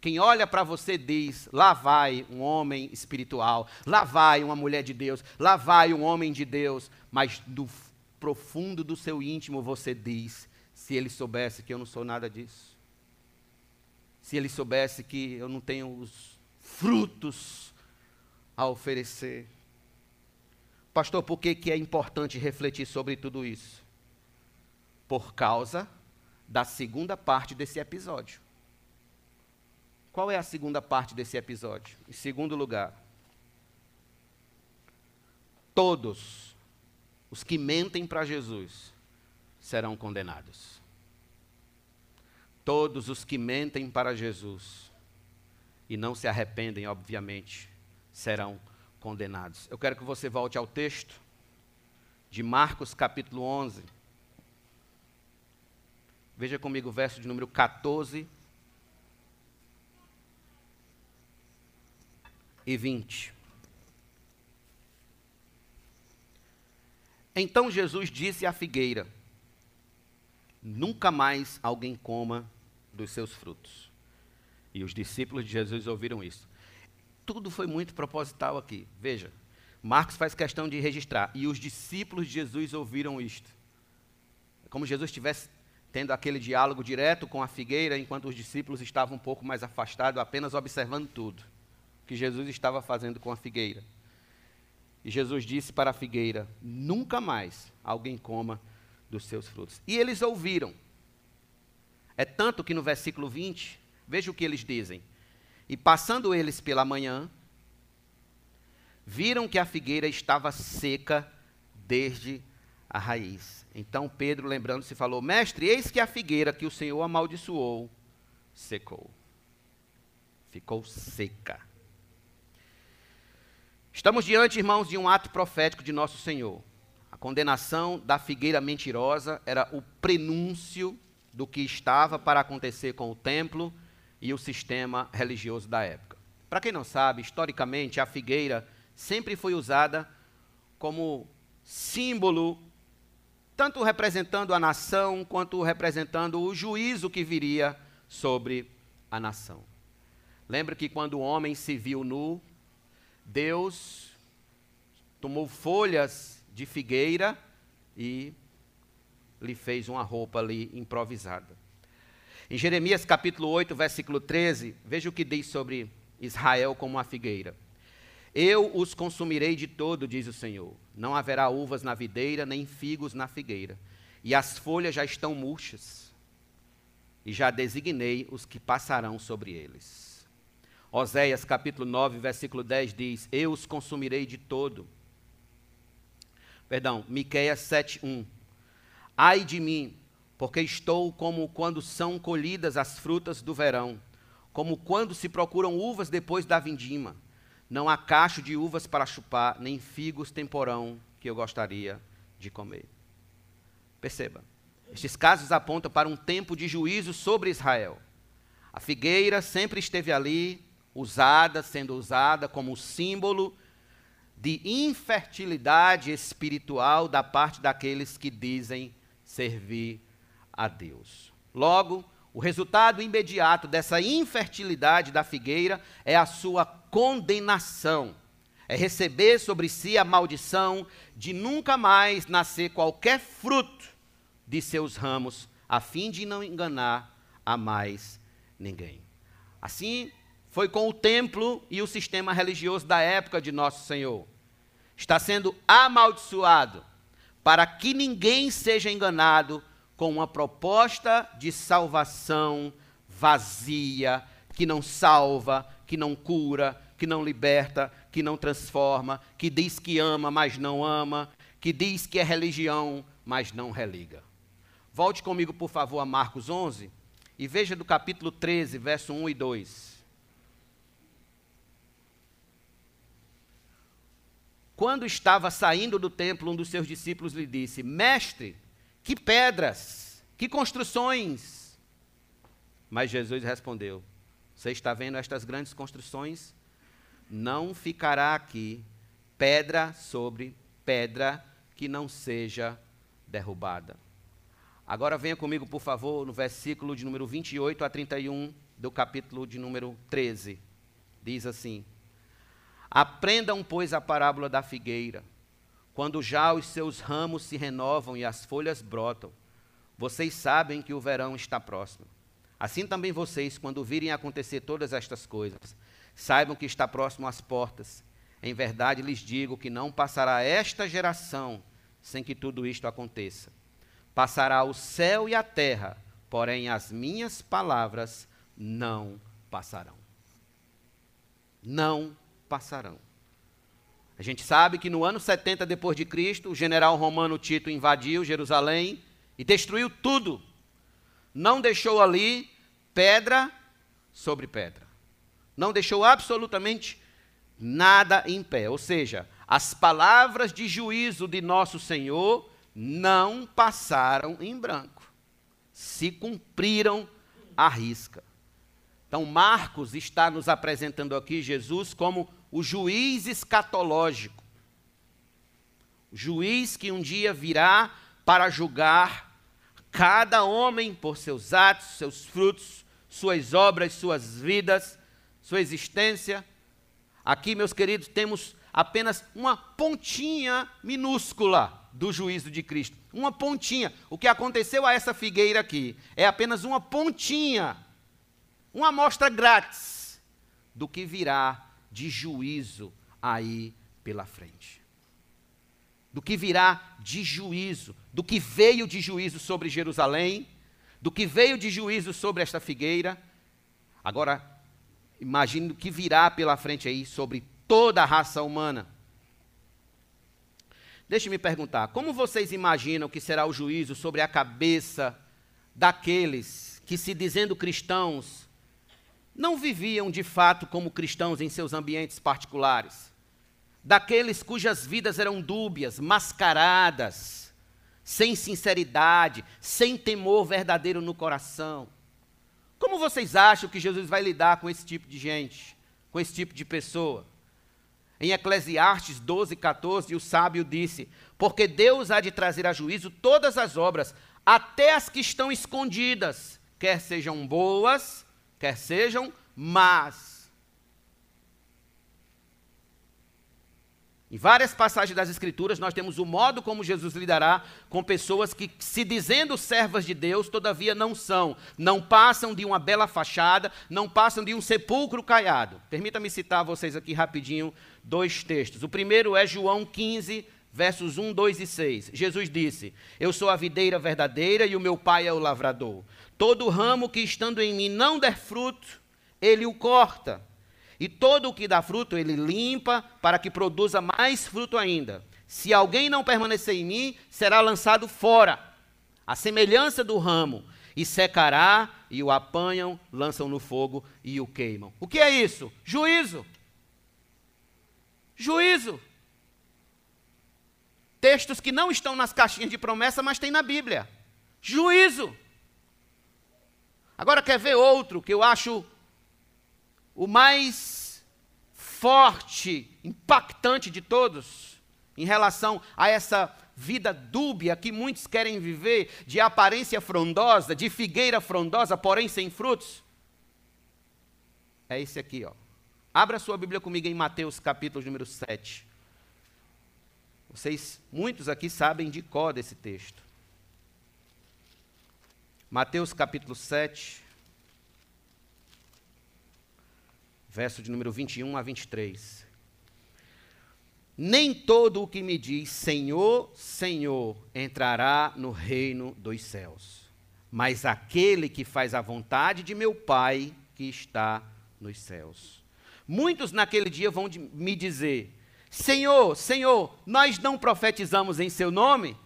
Quem olha para você diz: lá vai um homem espiritual, lá vai uma mulher de Deus, lá vai um homem de Deus, mas do profundo do seu íntimo você diz: se ele soubesse que eu não sou nada disso, se ele soubesse que eu não tenho os frutos a oferecer. Pastor, por que, que é importante refletir sobre tudo isso? Por causa da segunda parte desse episódio. Qual é a segunda parte desse episódio? Em segundo lugar, todos os que mentem para Jesus serão condenados. Todos os que mentem para Jesus e não se arrependem, obviamente, serão condenados. Eu quero que você volte ao texto de Marcos capítulo 11. Veja comigo o verso de número 14 e 20. Então Jesus disse à figueira: Nunca mais alguém coma dos seus frutos. E os discípulos de Jesus ouviram isso tudo foi muito proposital aqui. Veja, Marcos faz questão de registrar. E os discípulos de Jesus ouviram isto. É como Jesus estivesse tendo aquele diálogo direto com a figueira, enquanto os discípulos estavam um pouco mais afastados, apenas observando tudo que Jesus estava fazendo com a figueira. E Jesus disse para a figueira: Nunca mais alguém coma dos seus frutos. E eles ouviram. É tanto que no versículo 20, veja o que eles dizem. E passando eles pela manhã, viram que a figueira estava seca desde a raiz. Então Pedro, lembrando-se, falou: Mestre, eis que a figueira que o Senhor amaldiçoou secou. Ficou seca. Estamos diante, irmãos, de um ato profético de nosso Senhor. A condenação da figueira mentirosa era o prenúncio do que estava para acontecer com o templo e o sistema religioso da época. Para quem não sabe, historicamente, a figueira sempre foi usada como símbolo, tanto representando a nação, quanto representando o juízo que viria sobre a nação. Lembra que quando o homem se viu nu, Deus tomou folhas de figueira e lhe fez uma roupa ali improvisada. Em Jeremias capítulo 8, versículo 13, veja o que diz sobre Israel como uma figueira. Eu os consumirei de todo, diz o Senhor. Não haverá uvas na videira, nem figos na figueira. E as folhas já estão murchas. E já designei os que passarão sobre eles. Oséias capítulo 9, versículo 10 diz: Eu os consumirei de todo. Perdão, Miqueias 7, 1. Ai de mim, porque estou como quando são colhidas as frutas do verão, como quando se procuram uvas depois da vindima. Não há cacho de uvas para chupar, nem figos temporão que eu gostaria de comer. Perceba, estes casos apontam para um tempo de juízo sobre Israel. A figueira sempre esteve ali, usada, sendo usada como símbolo de infertilidade espiritual da parte daqueles que dizem servir a Deus. Logo, o resultado imediato dessa infertilidade da figueira é a sua condenação. É receber sobre si a maldição de nunca mais nascer qualquer fruto de seus ramos, a fim de não enganar a mais ninguém. Assim, foi com o templo e o sistema religioso da época de Nosso Senhor. Está sendo amaldiçoado para que ninguém seja enganado com uma proposta de salvação vazia, que não salva, que não cura, que não liberta, que não transforma, que diz que ama, mas não ama, que diz que é religião, mas não religa. Volte comigo, por favor, a Marcos 11 e veja do capítulo 13, verso 1 e 2. Quando estava saindo do templo, um dos seus discípulos lhe disse: Mestre, que pedras, que construções. Mas Jesus respondeu: Você está vendo estas grandes construções? Não ficará aqui pedra sobre pedra que não seja derrubada. Agora venha comigo, por favor, no versículo de número 28 a 31 do capítulo de número 13. Diz assim: Aprendam, pois, a parábola da figueira. Quando já os seus ramos se renovam e as folhas brotam, vocês sabem que o verão está próximo. Assim também vocês, quando virem acontecer todas estas coisas, saibam que está próximo às portas. Em verdade lhes digo que não passará esta geração sem que tudo isto aconteça. Passará o céu e a terra, porém as minhas palavras não passarão. Não passarão. A gente sabe que no ano 70 depois de Cristo, o general romano Tito invadiu Jerusalém e destruiu tudo. Não deixou ali pedra sobre pedra. Não deixou absolutamente nada em pé. Ou seja, as palavras de juízo de nosso Senhor não passaram em branco. Se cumpriram à risca. Então, Marcos está nos apresentando aqui Jesus como o juiz escatológico. O juiz que um dia virá para julgar cada homem por seus atos, seus frutos, suas obras, suas vidas, sua existência. Aqui, meus queridos, temos apenas uma pontinha minúscula do juízo de Cristo. Uma pontinha. O que aconteceu a essa figueira aqui é apenas uma pontinha, uma amostra grátis do que virá de juízo aí pela frente. do que virá de juízo, do que veio de juízo sobre Jerusalém, do que veio de juízo sobre esta figueira. Agora, imagine o que virá pela frente aí sobre toda a raça humana. Deixe-me perguntar, como vocês imaginam que será o juízo sobre a cabeça daqueles que, se dizendo cristãos, não viviam de fato como cristãos em seus ambientes particulares? Daqueles cujas vidas eram dúbias, mascaradas, sem sinceridade, sem temor verdadeiro no coração. Como vocês acham que Jesus vai lidar com esse tipo de gente, com esse tipo de pessoa? Em Eclesiastes 12, 14, o sábio disse: Porque Deus há de trazer a juízo todas as obras, até as que estão escondidas, quer sejam boas, quer sejam más. Em várias passagens das Escrituras, nós temos o modo como Jesus lidará com pessoas que, se dizendo servas de Deus, todavia não são. Não passam de uma bela fachada, não passam de um sepulcro caiado. Permita-me citar a vocês aqui rapidinho dois textos. O primeiro é João 15, versos 1, 2 e 6. Jesus disse: Eu sou a videira verdadeira e o meu pai é o lavrador. Todo ramo que estando em mim não der fruto, ele o corta e todo o que dá fruto, ele limpa para que produza mais fruto ainda. Se alguém não permanecer em mim, será lançado fora, a semelhança do ramo, e secará, e o apanham, lançam no fogo e o queimam. O que é isso? Juízo. Juízo. Textos que não estão nas caixinhas de promessa, mas tem na Bíblia. Juízo. Agora quer ver outro que eu acho o mais forte, impactante de todos, em relação a essa vida dúbia que muitos querem viver, de aparência frondosa, de figueira frondosa, porém sem frutos? É esse aqui, ó. Abra sua Bíblia comigo em Mateus capítulo número 7. Vocês, muitos aqui sabem de cor desse texto. Mateus capítulo 7. verso de número 21 a 23. Nem todo o que me diz Senhor, Senhor entrará no reino dos céus, mas aquele que faz a vontade de meu Pai que está nos céus. Muitos naquele dia vão me dizer: Senhor, Senhor, nós não profetizamos em seu nome?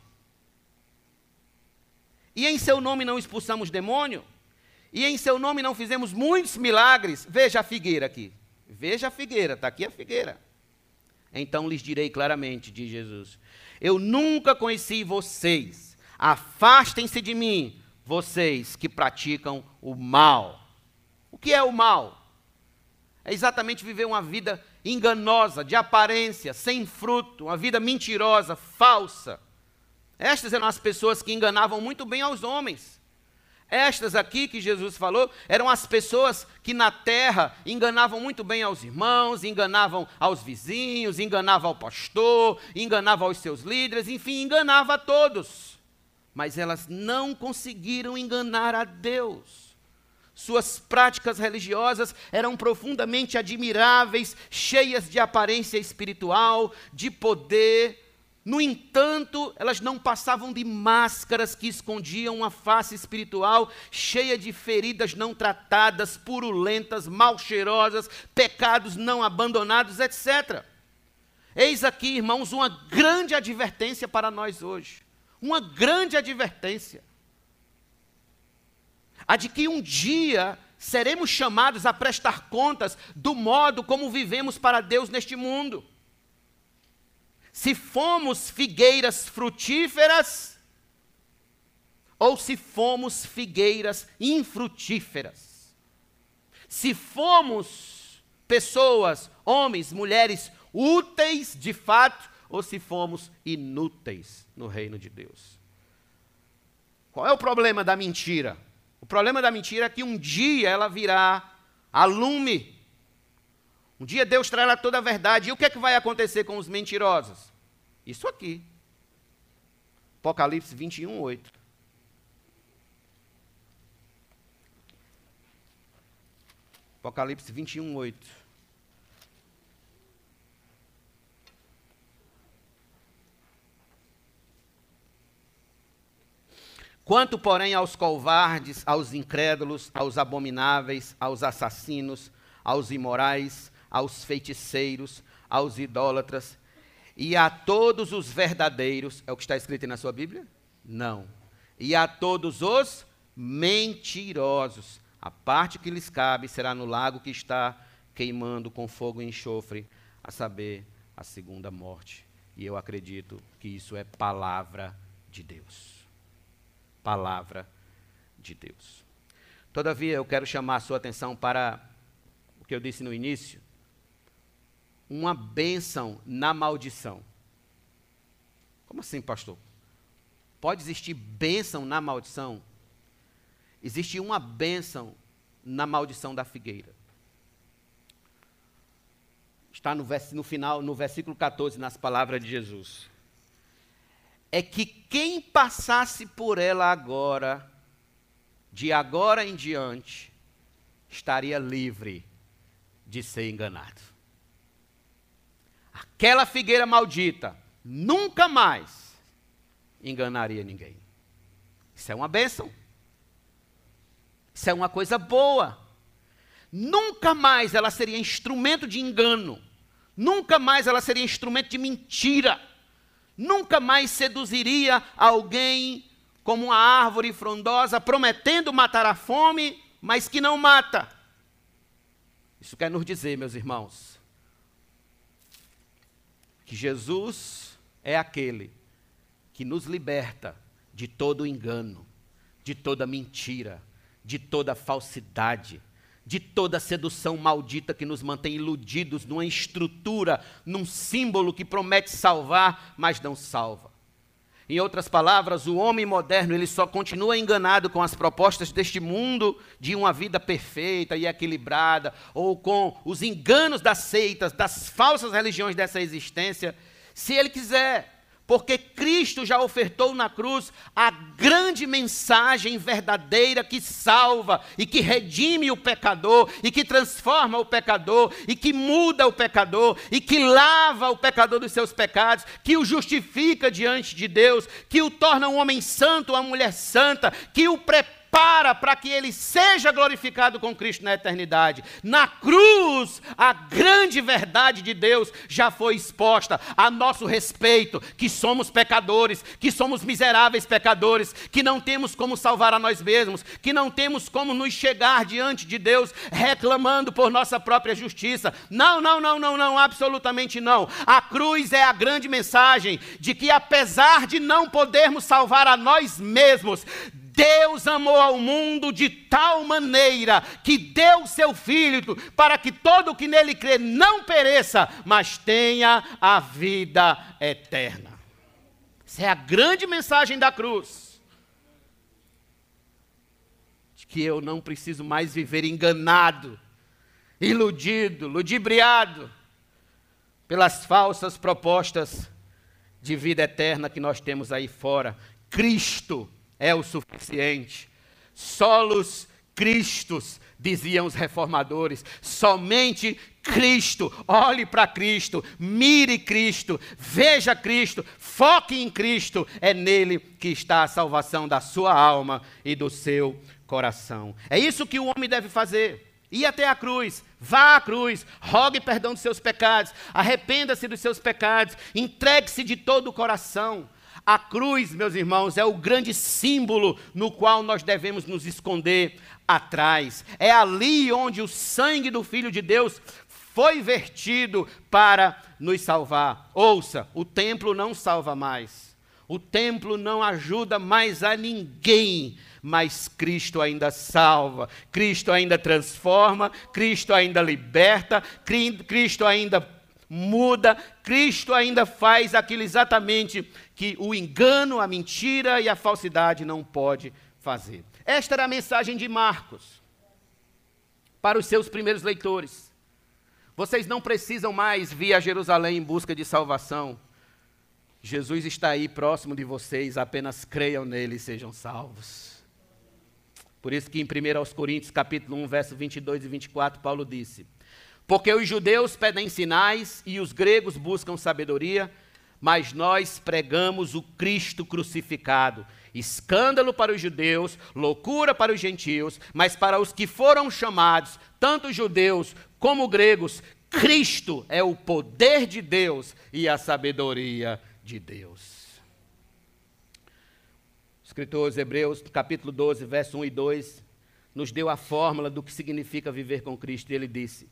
E em seu nome não expulsamos demônio? e em seu nome não fizemos muitos milagres. Veja a figueira aqui. Veja a figueira, está aqui a figueira. Então lhes direi claramente, diz Jesus: Eu nunca conheci vocês. Afastem-se de mim, vocês que praticam o mal. O que é o mal? É exatamente viver uma vida enganosa, de aparência, sem fruto, uma vida mentirosa, falsa. Estas eram as pessoas que enganavam muito bem aos homens. Estas aqui que Jesus falou eram as pessoas que na terra enganavam muito bem aos irmãos, enganavam aos vizinhos, enganavam ao pastor, enganavam aos seus líderes, enfim, enganava a todos. Mas elas não conseguiram enganar a Deus. Suas práticas religiosas eram profundamente admiráveis, cheias de aparência espiritual, de poder, no entanto, elas não passavam de máscaras que escondiam uma face espiritual cheia de feridas não tratadas, purulentas, mal cheirosas, pecados não abandonados, etc. Eis aqui, irmãos, uma grande advertência para nós hoje. Uma grande advertência. A de que um dia seremos chamados a prestar contas do modo como vivemos para Deus neste mundo se fomos figueiras frutíferas ou se fomos figueiras infrutíferas. Se fomos pessoas, homens, mulheres úteis de fato ou se fomos inúteis no reino de Deus. Qual é o problema da mentira? O problema da mentira é que um dia ela virá a lume um dia Deus trará toda a verdade. E o que é que vai acontecer com os mentirosos? Isso aqui. Apocalipse 21, 8. Apocalipse 21, 8. Quanto, porém, aos covardes, aos incrédulos, aos abomináveis, aos assassinos, aos imorais, aos feiticeiros, aos idólatras e a todos os verdadeiros, é o que está escrito na sua Bíblia? Não. E a todos os mentirosos, a parte que lhes cabe será no lago que está queimando com fogo e enxofre, a saber, a segunda morte. E eu acredito que isso é palavra de Deus palavra de Deus. Todavia, eu quero chamar a sua atenção para o que eu disse no início: uma bênção na maldição. Como assim, pastor? Pode existir bênção na maldição? Existe uma bênção na maldição da figueira. Está no, no final, no versículo 14, nas palavras de Jesus é que quem passasse por ela agora, de agora em diante, estaria livre de ser enganado. Aquela figueira maldita nunca mais enganaria ninguém. Isso é uma bênção. Isso é uma coisa boa. Nunca mais ela seria instrumento de engano. Nunca mais ela seria instrumento de mentira nunca mais seduziria alguém como uma árvore frondosa, prometendo matar a fome, mas que não mata. Isso quer nos dizer, meus irmãos, que Jesus é aquele que nos liberta de todo engano, de toda mentira, de toda falsidade de toda sedução maldita que nos mantém iludidos numa estrutura, num símbolo que promete salvar, mas não salva. Em outras palavras, o homem moderno ele só continua enganado com as propostas deste mundo de uma vida perfeita e equilibrada, ou com os enganos das seitas, das falsas religiões dessa existência, se ele quiser porque Cristo já ofertou na cruz a grande mensagem verdadeira que salva e que redime o pecador e que transforma o pecador e que muda o pecador e que lava o pecador dos seus pecados, que o justifica diante de Deus, que o torna um homem santo, uma mulher santa, que o prepara para para que ele seja glorificado com Cristo na eternidade. Na cruz, a grande verdade de Deus já foi exposta a nosso respeito, que somos pecadores, que somos miseráveis pecadores, que não temos como salvar a nós mesmos, que não temos como nos chegar diante de Deus reclamando por nossa própria justiça. Não, não, não, não, não, absolutamente não. A cruz é a grande mensagem de que apesar de não podermos salvar a nós mesmos, Deus amou ao mundo de tal maneira que deu seu Filho para que todo o que nele crê não pereça, mas tenha a vida eterna. Essa é a grande mensagem da cruz. De que eu não preciso mais viver enganado, iludido, ludibriado pelas falsas propostas de vida eterna que nós temos aí fora. Cristo é o suficiente. Solos Cristos, diziam os reformadores, somente Cristo, olhe para Cristo, mire Cristo, veja Cristo, foque em Cristo, é nele que está a salvação da sua alma e do seu coração. É isso que o homem deve fazer. Ir até a cruz, vá à cruz, rogue perdão dos seus pecados, arrependa-se dos seus pecados, entregue-se de todo o coração. A cruz, meus irmãos, é o grande símbolo no qual nós devemos nos esconder atrás. É ali onde o sangue do Filho de Deus foi vertido para nos salvar. Ouça, o templo não salva mais. O templo não ajuda mais a ninguém, mas Cristo ainda salva, Cristo ainda transforma, Cristo ainda liberta, Cristo ainda muda, Cristo ainda faz aquilo exatamente que o engano, a mentira e a falsidade não pode fazer. Esta era a mensagem de Marcos para os seus primeiros leitores. Vocês não precisam mais vir a Jerusalém em busca de salvação. Jesus está aí próximo de vocês, apenas creiam nele e sejam salvos. Por isso que em 1 Coríntios capítulo 1, verso 22 e 24, Paulo disse: Porque os judeus pedem sinais e os gregos buscam sabedoria, mas nós pregamos o Cristo crucificado. Escândalo para os judeus, loucura para os gentios, mas para os que foram chamados, tanto judeus como gregos, Cristo é o poder de Deus e a sabedoria de Deus. Escritor aos Hebreus, capítulo 12, verso 1 e 2, nos deu a fórmula do que significa viver com Cristo. E ele disse: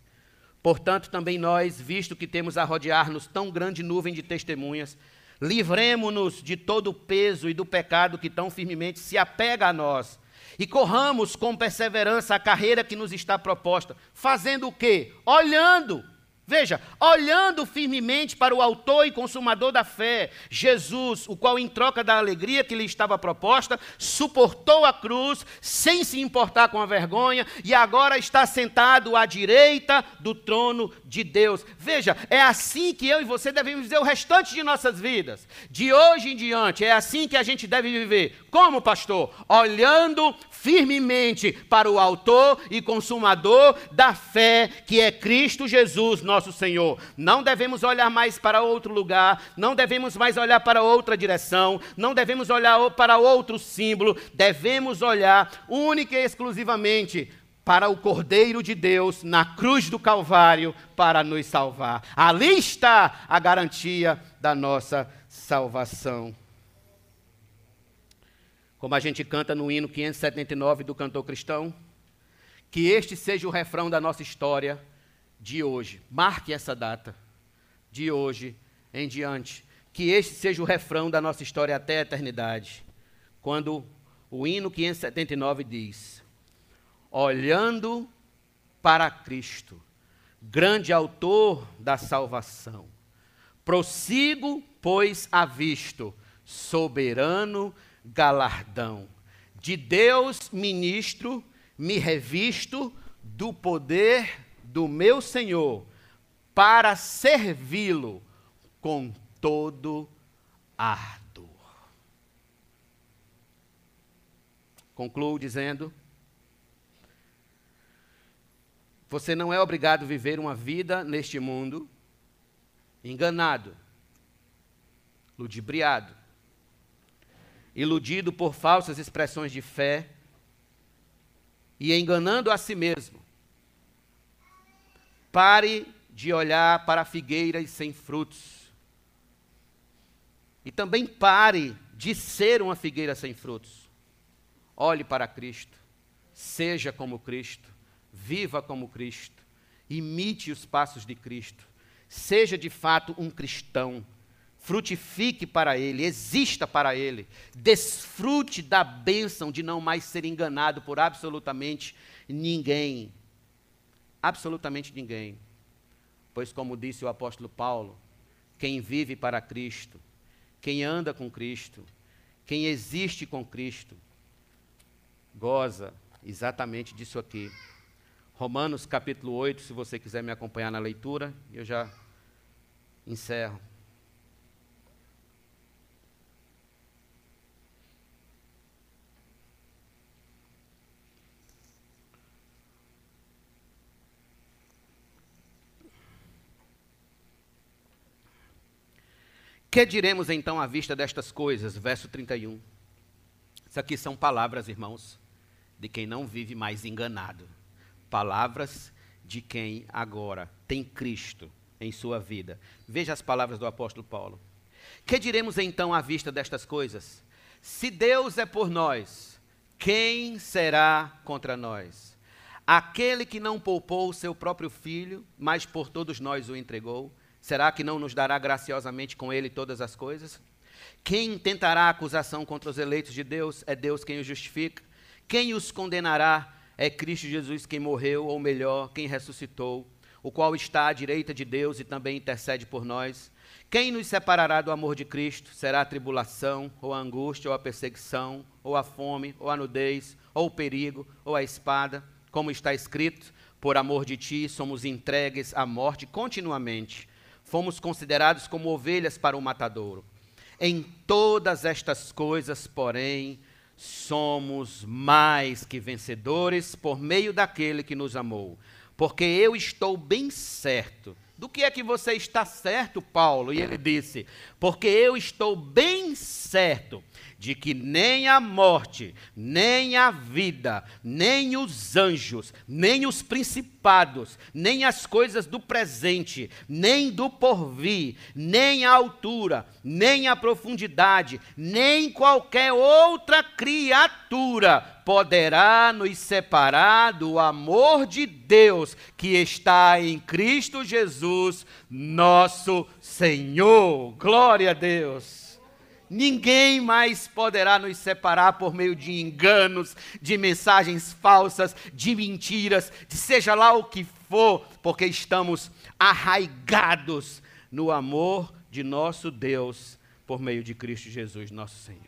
Portanto, também nós, visto que temos a rodear-nos tão grande nuvem de testemunhas, livremo-nos de todo o peso e do pecado que tão firmemente se apega a nós. E corramos com perseverança a carreira que nos está proposta, fazendo o quê? Olhando Veja, olhando firmemente para o autor e consumador da fé, Jesus, o qual, em troca da alegria que lhe estava proposta, suportou a cruz sem se importar com a vergonha e agora está sentado à direita do trono de Deus. Veja, é assim que eu e você devemos viver o restante de nossas vidas. De hoje em diante, é assim que a gente deve viver. Como, pastor? Olhando firmemente para o autor e consumador da fé, que é Cristo Jesus, nosso Senhor. Não devemos olhar mais para outro lugar, não devemos mais olhar para outra direção, não devemos olhar para outro símbolo, devemos olhar única e exclusivamente para o Cordeiro de Deus na cruz do Calvário para nos salvar. Ali está a garantia da nossa salvação. Como a gente canta no hino 579 do cantor cristão, que este seja o refrão da nossa história de hoje. Marque essa data, de hoje em diante. Que este seja o refrão da nossa história até a eternidade. Quando o hino 579 diz: Olhando para Cristo, grande autor da salvação, prossigo, pois, avisto, soberano galardão. De Deus, ministro, me revisto do poder do meu Senhor para servi-lo com todo ardor. Concluo dizendo: Você não é obrigado a viver uma vida neste mundo enganado, ludibriado, iludido por falsas expressões de fé e enganando a si mesmo Pare de olhar para figueiras sem frutos. E também pare de ser uma figueira sem frutos. Olhe para Cristo. Seja como Cristo. Viva como Cristo. Imite os passos de Cristo. Seja de fato um cristão. Frutifique para Ele, exista para Ele. Desfrute da bênção de não mais ser enganado por absolutamente ninguém absolutamente ninguém. Pois, como disse o apóstolo Paulo, quem vive para Cristo, quem anda com Cristo, quem existe com Cristo, goza exatamente disso aqui. Romanos capítulo 8, se você quiser me acompanhar na leitura, eu já encerro. Que diremos então à vista destas coisas? Verso 31. Isso aqui são palavras, irmãos, de quem não vive mais enganado. Palavras de quem agora tem Cristo em sua vida. Veja as palavras do apóstolo Paulo. Que diremos então à vista destas coisas? Se Deus é por nós, quem será contra nós? Aquele que não poupou o seu próprio filho, mas por todos nós o entregou Será que não nos dará graciosamente com ele todas as coisas? Quem tentará acusação contra os eleitos de Deus? É Deus quem os justifica. Quem os condenará? É Cristo Jesus quem morreu, ou melhor, quem ressuscitou, o qual está à direita de Deus e também intercede por nós. Quem nos separará do amor de Cristo? Será a tribulação, ou a angústia, ou a perseguição, ou a fome, ou a nudez, ou o perigo, ou a espada? Como está escrito: Por amor de ti somos entregues à morte continuamente fomos considerados como ovelhas para o matadouro. Em todas estas coisas, porém, somos mais que vencedores por meio daquele que nos amou. Porque eu estou bem certo Do que é que você está certo, Paulo? E ele disse: Porque eu estou bem certo de que nem a morte, nem a vida, nem os anjos, nem os principados, nem as coisas do presente, nem do porvir, nem a altura, nem a profundidade, nem qualquer outra criatura poderá nos separar do amor de Deus que está em Cristo Jesus, nosso Senhor. Glória a Deus. Ninguém mais poderá nos separar por meio de enganos, de mensagens falsas, de mentiras, de seja lá o que for, porque estamos arraigados no amor de nosso Deus por meio de Cristo Jesus, nosso Senhor.